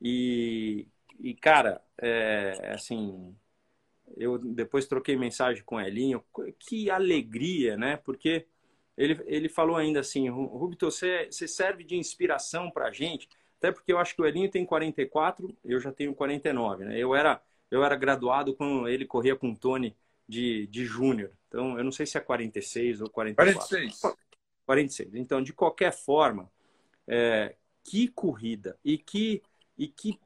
E, e cara, é, assim, eu depois troquei mensagem com o Elinho. Que alegria, né? Porque ele, ele falou ainda assim, Rubito, você, você serve de inspiração para a gente, até porque eu acho que o Elinho tem 44, eu já tenho 49, né? Eu era, eu era graduado quando ele corria com o Tony de, de júnior, então eu não sei se é 46 ou 44. 46. 46. Então, de qualquer forma, é, que corrida e que, e que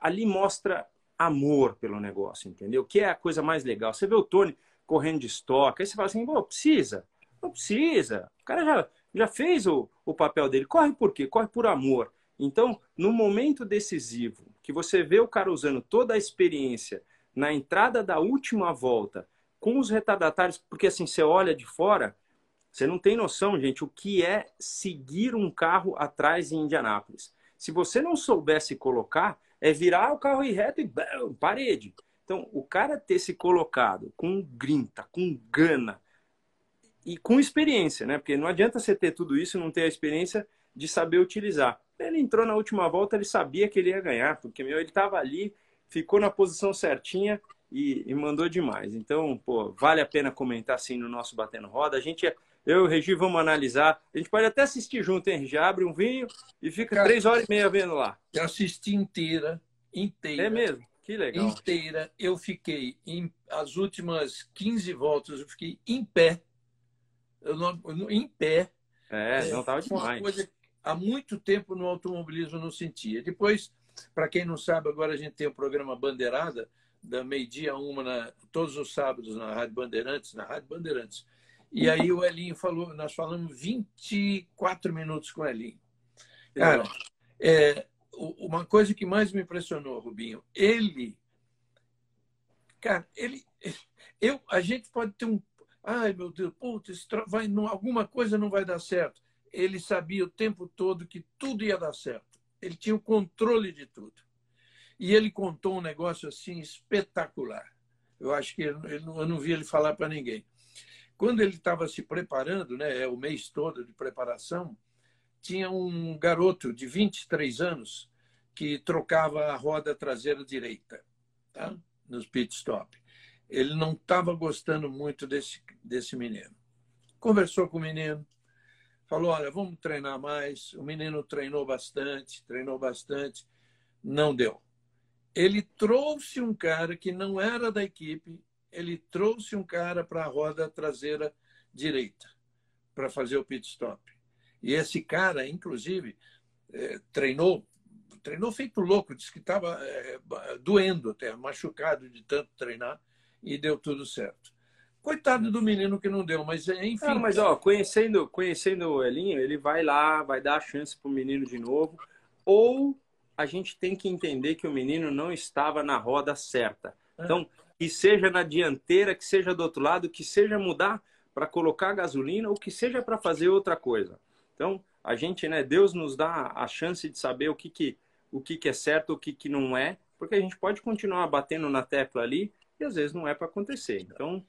ali mostra amor pelo negócio, entendeu? Que é a coisa mais legal. Você vê o Tony correndo de estoque, aí você fala assim, pô, precisa. Não precisa. O cara já, já fez o, o papel dele. Corre por quê? Corre por amor. Então, no momento decisivo, que você vê o cara usando toda a experiência na entrada da última volta com os retardatários, porque assim, você olha de fora, você não tem noção, gente, o que é seguir um carro atrás em Indianápolis. Se você não soubesse colocar, é virar o carro e reto e bam, parede. Então, o cara ter se colocado com grinta, com gana, e com experiência, né? Porque não adianta você ter tudo isso e não ter a experiência de saber utilizar. Ele entrou na última volta, ele sabia que ele ia ganhar, porque meu, ele estava ali, ficou na posição certinha e, e, mandou demais. Então, pô, vale a pena comentar assim no nosso Batendo Roda. A gente, eu e o Regi vamos analisar. A gente pode até assistir junto, hein, Regi? Abre um vinho e fica Cara, três horas e meia vendo lá. Eu assisti inteira, inteira. É mesmo? Que legal. Inteira. Eu fiquei, em, as últimas 15 voltas, eu fiquei em pé eu não, em pé. É, não estava demais. Coisa, há muito tempo no automobilismo não sentia. Depois, para quem não sabe, agora a gente tem o programa Bandeirada, da meio-dia uma, na, todos os sábados na Rádio Bandeirantes, na Rádio Bandeirantes. E aí o Elinho falou, nós falamos 24 minutos com o Elinho. Cara, é, uma coisa que mais me impressionou, Rubinho, ele. Cara, ele. Eu, a gente pode ter um Ai, meu Deus, putz, vai, não, alguma coisa não vai dar certo. Ele sabia o tempo todo que tudo ia dar certo. Ele tinha o controle de tudo. E ele contou um negócio assim espetacular. Eu acho que ele, eu não vi ele falar para ninguém. Quando ele estava se preparando, né, é o mês todo de preparação, tinha um garoto de 23 anos que trocava a roda traseira direita, tá? nos pit stop. Ele não estava gostando muito desse, desse menino. Conversou com o menino, falou: Olha, vamos treinar mais. O menino treinou bastante, treinou bastante, não deu. Ele trouxe um cara que não era da equipe, ele trouxe um cara para a roda traseira direita para fazer o pit stop. E esse cara, inclusive, é, treinou treinou feito louco, disse que estava é, doendo até, machucado de tanto treinar, e deu tudo certo. Coitado do menino que não deu, mas é, enfim. Ah, mas ó, conhecendo, conhecendo o Elinho, ele vai lá, vai dar a chance para o menino de novo, ou a gente tem que entender que o menino não estava na roda certa. É. Então, que seja na dianteira, que seja do outro lado, que seja mudar para colocar gasolina ou que seja para fazer outra coisa. Então, a gente, né, Deus nos dá a chance de saber o que, que o que, que é certo, o que, que não é, porque a gente pode continuar batendo na tecla ali e às vezes não é para acontecer. Então,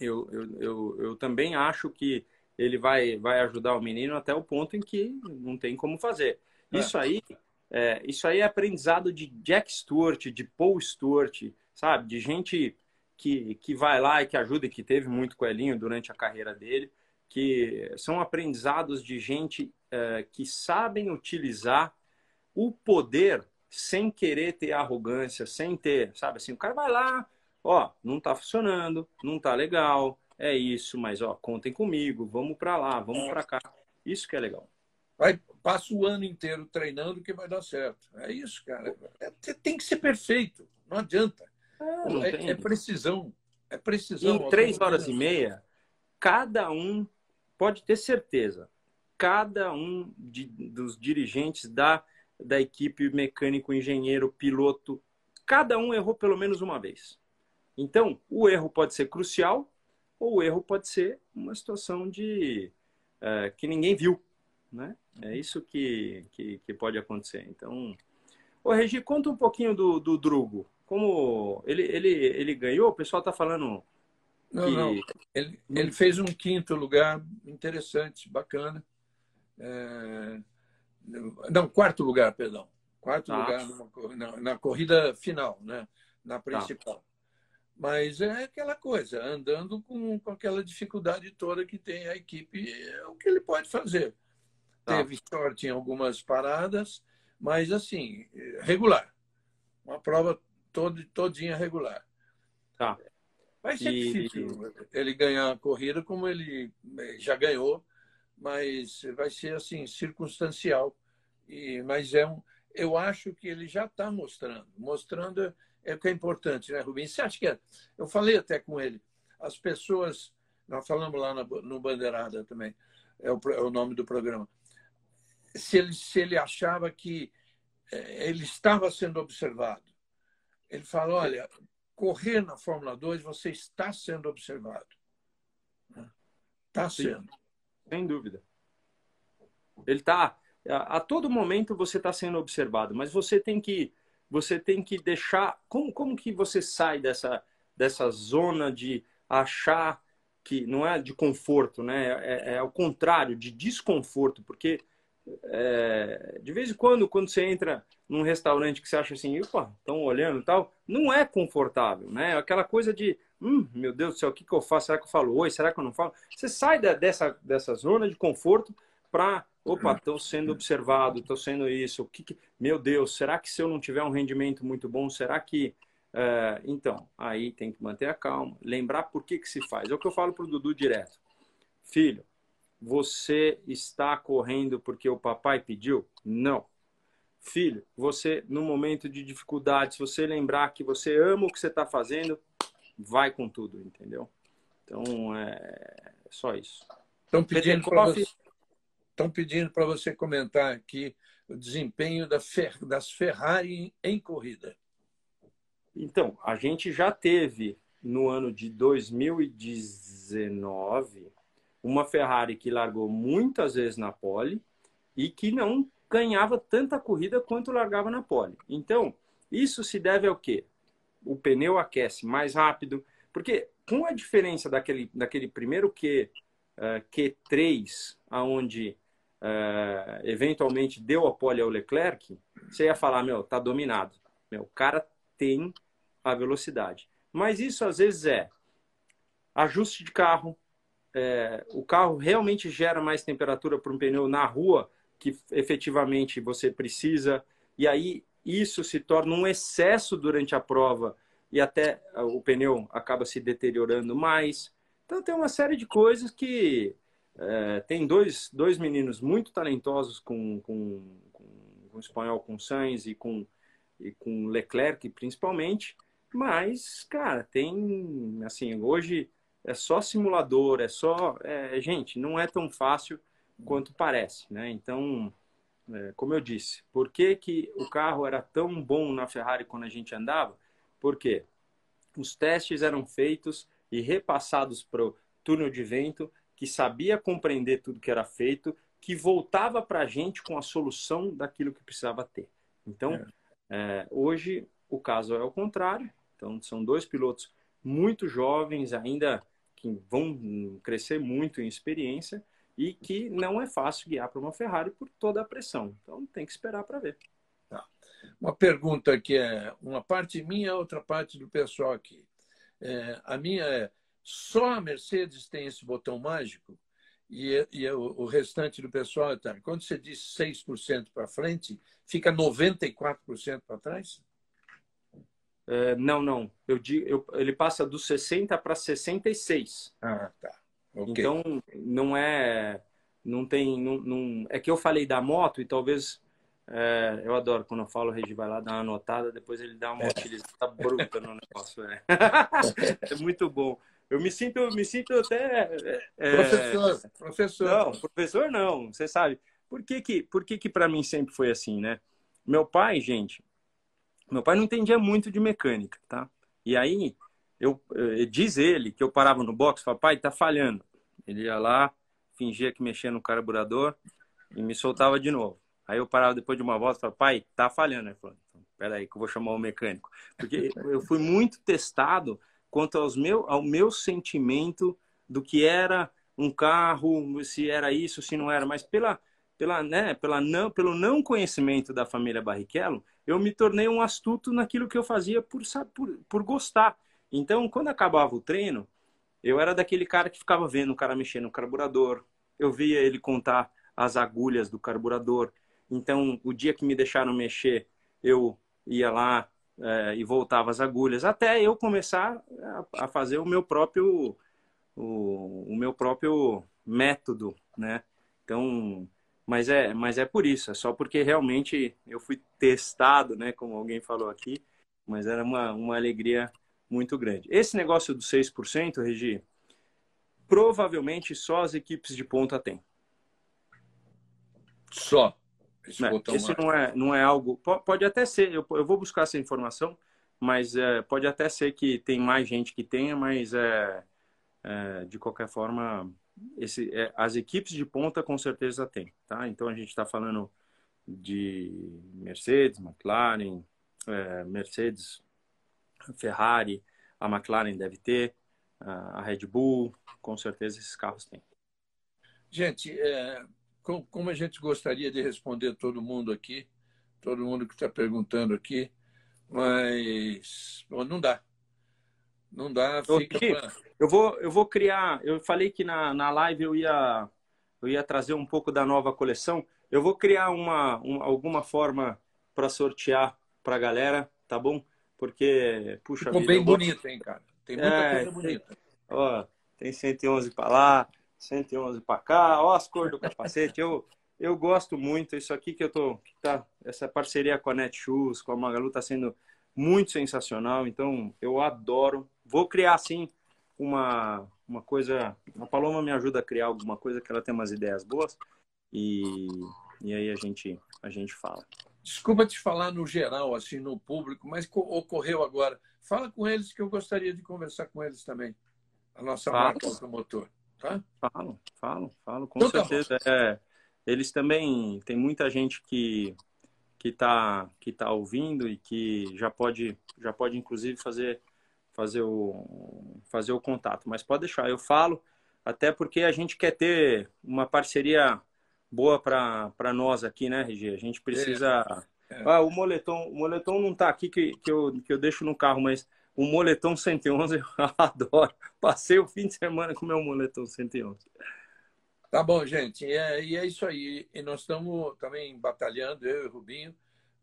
eu, eu, eu, eu, também acho que ele vai, vai ajudar o menino até o ponto em que não tem como fazer. É. Isso aí é, isso aí é aprendizado de Jack Stewart, de Paul Stewart, sabe? De gente que, que vai lá e que ajuda, e que teve muito coelhinho durante a carreira dele, que são aprendizados de gente é, que sabem utilizar o poder sem querer ter arrogância, sem ter, sabe assim, o cara vai lá, ó, não tá funcionando, não tá legal, é isso, mas ó, contem comigo, vamos para lá, vamos para cá. Isso que é legal. Vai, passa o ano inteiro treinando que vai dar certo. É isso, cara. É, tem que ser perfeito, não adianta. É, não é, é precisão. É precisão. Em três horas e meia, cada um pode ter certeza, cada um de, dos dirigentes da da equipe mecânico, engenheiro, piloto, cada um errou pelo menos uma vez. Então, o erro pode ser crucial ou o erro pode ser uma situação de é, que ninguém viu, né? É isso que, que, que, pode acontecer. Então, ô Regi, conta um pouquinho do, do Drugo. Como ele, ele, ele ganhou, o pessoal está falando. Não, que... não. Ele, ele fez um quinto lugar interessante, bacana. É não, quarto lugar, perdão. Quarto ah. lugar numa, na, na, corrida final, né? na principal. Tá. Mas é aquela coisa, andando com, com aquela dificuldade toda que tem a equipe, é o que ele pode fazer. Tá. Teve sorte em algumas paradas, mas assim, regular. Uma prova todo, todinha regular. Tá. Vai ser e... difícil ele ganhar a corrida como ele eh, já ganhou mas vai ser assim circunstancial. E, mas é um, eu acho que ele já está mostrando, mostrando é o que é importante, né, Rubens? Você acha que é? Eu falei até com ele, as pessoas, nós falamos lá no Bandeirada também, é o, é o nome do programa. Se ele, se ele achava que é, ele estava sendo observado, ele fala: olha, correr na Fórmula 2 você está sendo observado. Está sendo. Sem dúvida. Ele está a, a, todo momento você está sendo observado, mas você tem que você tem que deixar como como que você sai dessa dessa zona de achar que não é de conforto, né? É, é, é ao contrário de desconforto, porque é, de vez em quando, quando você entra num restaurante que você acha assim, estão olhando e tal, não é confortável, né? Aquela coisa de, hum, meu Deus do céu, o que, que eu faço? Será que eu falo oi? Será que eu não falo? Você sai da, dessa, dessa zona de conforto para, opa, estou sendo observado, estou sendo isso, o que, que, meu Deus, será que se eu não tiver um rendimento muito bom, será que é, então, aí tem que manter a calma, lembrar por que, que se faz. É o que eu falo para o Dudu direto. Filho, você está correndo porque o papai pediu? Não. Filho, você, no momento de dificuldade, se você lembrar que você ama o que você está fazendo, vai com tudo, entendeu? Então, é só isso. Estão pedindo para você, pedindo você comentar aqui o desempenho da Fer, das Ferrari em corrida. Então, a gente já teve no ano de 2019 uma Ferrari que largou muitas vezes na pole e que não ganhava tanta corrida quanto largava na pole. Então, isso se deve ao quê? O pneu aquece mais rápido, porque com a diferença daquele, daquele primeiro Q, uh, Q3, aonde uh, eventualmente deu a pole ao Leclerc, você ia falar, meu, tá dominado. Meu, o cara tem a velocidade. Mas isso às vezes é ajuste de carro, é, o carro realmente gera mais temperatura para um pneu na rua que efetivamente você precisa, e aí isso se torna um excesso durante a prova e até o pneu acaba se deteriorando mais. Então tem uma série de coisas que é, tem dois, dois meninos muito talentosos com, com, com, com o espanhol, com Sainz e com, e com Leclerc principalmente, mas, cara, tem, assim, hoje é só simulador, é só. É, gente, não é tão fácil quanto parece, né? Então, é, como eu disse, por que, que o carro era tão bom na Ferrari quando a gente andava? Porque os testes eram feitos e repassados para o túnel de vento, que sabia compreender tudo que era feito, que voltava para a gente com a solução daquilo que precisava ter. Então, é. É, hoje o caso é o contrário. Então, são dois pilotos muito jovens, ainda que vão crescer muito em experiência e que não é fácil guiar para uma Ferrari por toda a pressão. Então tem que esperar para ver. Tá. Uma pergunta que é uma parte minha, outra parte do pessoal aqui. É, a minha é: só a Mercedes tem esse botão mágico? E, e o, o, restante do pessoal, quando você diz 6% para frente, fica 94% para trás? É, não, não. Eu digo, eu, ele passa dos 60 para 66. Ah, tá. Okay. Então, não é. Não tem. Não, não, é que eu falei da moto e talvez. É, eu adoro quando eu falo, o Regi vai lá dar uma anotada, depois ele dá uma é. utilizada bruta no negócio. É. é muito bom. Eu me sinto, me sinto até. É, professor, professor. Não, professor não, você sabe. Por que que, por que, que para mim sempre foi assim, né? Meu pai, gente, meu pai não entendia muito de mecânica, tá? E aí, eu, eh, diz ele que eu parava no box e falava, pai, tá falhando. Ele ia lá, fingia que mexia no carburador e me soltava de novo. Aí eu parava depois de uma volta e falava, pai, tá falhando. Ele falou, então, peraí que eu vou chamar o mecânico. Porque eu fui muito testado quanto aos meu, ao meu sentimento do que era um carro, se era isso, se não era. Mas pela, pela, né, pela não, pelo não conhecimento da família Barrichello, eu me tornei um astuto naquilo que eu fazia por, por, por gostar. Então, quando acabava o treino, eu era daquele cara que ficava vendo o cara mexer no carburador, eu via ele contar as agulhas do carburador. Então, o dia que me deixaram mexer, eu ia lá é, e voltava as agulhas, até eu começar a, a fazer o meu próprio o, o meu próprio método, né? Então, mas é, mas é por isso, é só porque realmente eu fui testado, né, como alguém falou aqui, mas era uma, uma alegria muito grande. Esse negócio dos 6%, Regi, provavelmente só as equipes de ponta têm. Só. Esse, né? Esse não, é, não é algo. Pode até ser, eu, eu vou buscar essa informação, mas é, pode até ser que tem mais gente que tenha, mas é, é de qualquer forma esse, é, as equipes de ponta com certeza tem, tá? Então a gente está falando de Mercedes, McLaren, é, Mercedes, Ferrari, a McLaren deve ter, a Red Bull, com certeza esses carros têm. Gente, é, como a gente gostaria de responder todo mundo aqui, todo mundo que está perguntando aqui, mas bom, não dá. Não dá, fica pra... Eu vou, eu vou criar. Eu falei que na, na live eu ia, eu ia trazer um pouco da nova coleção. Eu vou criar uma, uma alguma forma para sortear para a galera, tá bom? Porque, puxa Ficou vida, bem bonito, hein, cara? Tem muita é, coisa bonita. Tem, ó, tem 111 para lá, 111 para cá, ó as cores do capacete. eu, eu gosto muito. Isso aqui que eu tô. Tá, essa parceria com a Netshoes, com a Magalu, tá sendo muito sensacional. Então, eu adoro vou criar assim uma, uma coisa. A Paloma me ajuda a criar alguma coisa que ela tem umas ideias boas e, e aí a gente, a gente fala. Desculpa te falar no geral, assim, no público, mas ocorreu agora. Fala com eles que eu gostaria de conversar com eles também. A nossa falo. marca automotor. Tá? Falo, falo, falo, com então, tá certeza. Tá é, eles também, tem muita gente que que está que tá ouvindo e que já pode, já pode inclusive fazer, fazer, o, fazer o contato. Mas pode deixar, eu falo, até porque a gente quer ter uma parceria boa para nós aqui, né, RG? A gente precisa. É. É. Ah, o moletom, o moletom não está aqui que, que, eu, que eu deixo no carro, mas o moletom 111 eu adoro. Passei o fim de semana com o meu moletom 111. Tá bom, gente. E é, e é isso aí. E nós estamos também batalhando, eu e o Rubinho,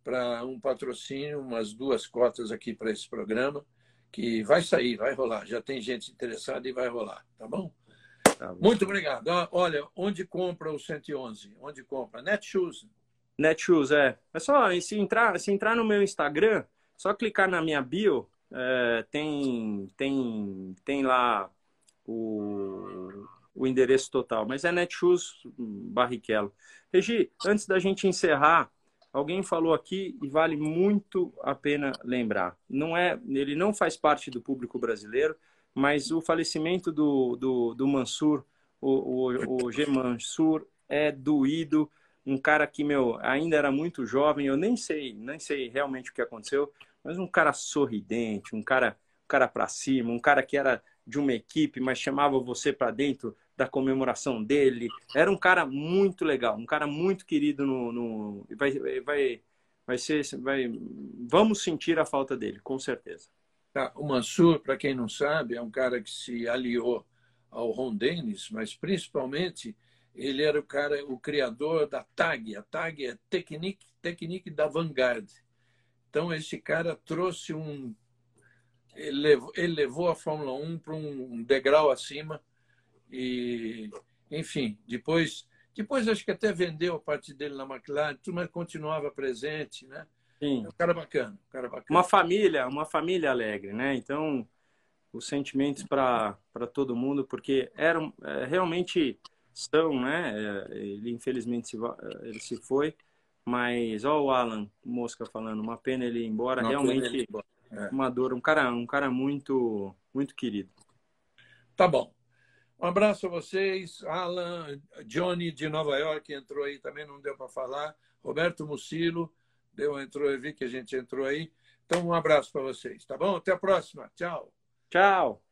para um patrocínio, umas duas cotas aqui para esse programa, que vai sair, vai rolar. Já tem gente interessada e vai rolar, tá bom? Tá Muito obrigado. Olha, onde compra o 111? Onde compra? Netshoes. Netshoes, é. É só, se entrar, se entrar no meu Instagram, só clicar na minha bio, é, tem, tem, tem lá o o endereço total, mas é Netshoes Barrichello. Regi, antes da gente encerrar, alguém falou aqui e vale muito a pena lembrar. Não é, ele não faz parte do público brasileiro, mas o falecimento do, do, do Mansur, o, o, o G. Mansur, é doído. Um cara que, meu, ainda era muito jovem, eu nem sei, nem sei realmente o que aconteceu, mas um cara sorridente, um cara, um cara para cima, um cara que era de uma equipe, mas chamava você para dentro da comemoração dele. Era um cara muito legal, um cara muito querido no, no vai, vai, vai ser, vai, vamos sentir a falta dele, com certeza. Tá, o Mansur, para quem não sabe, é um cara que se aliou ao Ron Dennis, mas principalmente ele era o cara, o criador da TAG. A TAG é Technique, Technique da Vanguard. Então esse cara trouxe um ele levou, ele levou a Fórmula 1 para um degrau acima e, enfim, depois, depois acho que até vendeu a parte dele na McLaren, mas continuava presente, né? Sim. É um cara bacana, um cara bacana. Uma família, uma família alegre, né? Então, os sentimentos para todo mundo, porque eram é, realmente são, né? É, ele infelizmente se, ele se foi, mas ó o Alan Mosca falando, uma pena ele ir embora, uma realmente. É. uma dor, um cara, um cara muito muito querido. Tá bom. Um abraço a vocês. Alan, Johnny de Nova York entrou aí também, não deu para falar. Roberto Mucilo deu, entrou, eu vi que a gente entrou aí. Então, um abraço para vocês, tá bom? Até a próxima. Tchau. Tchau.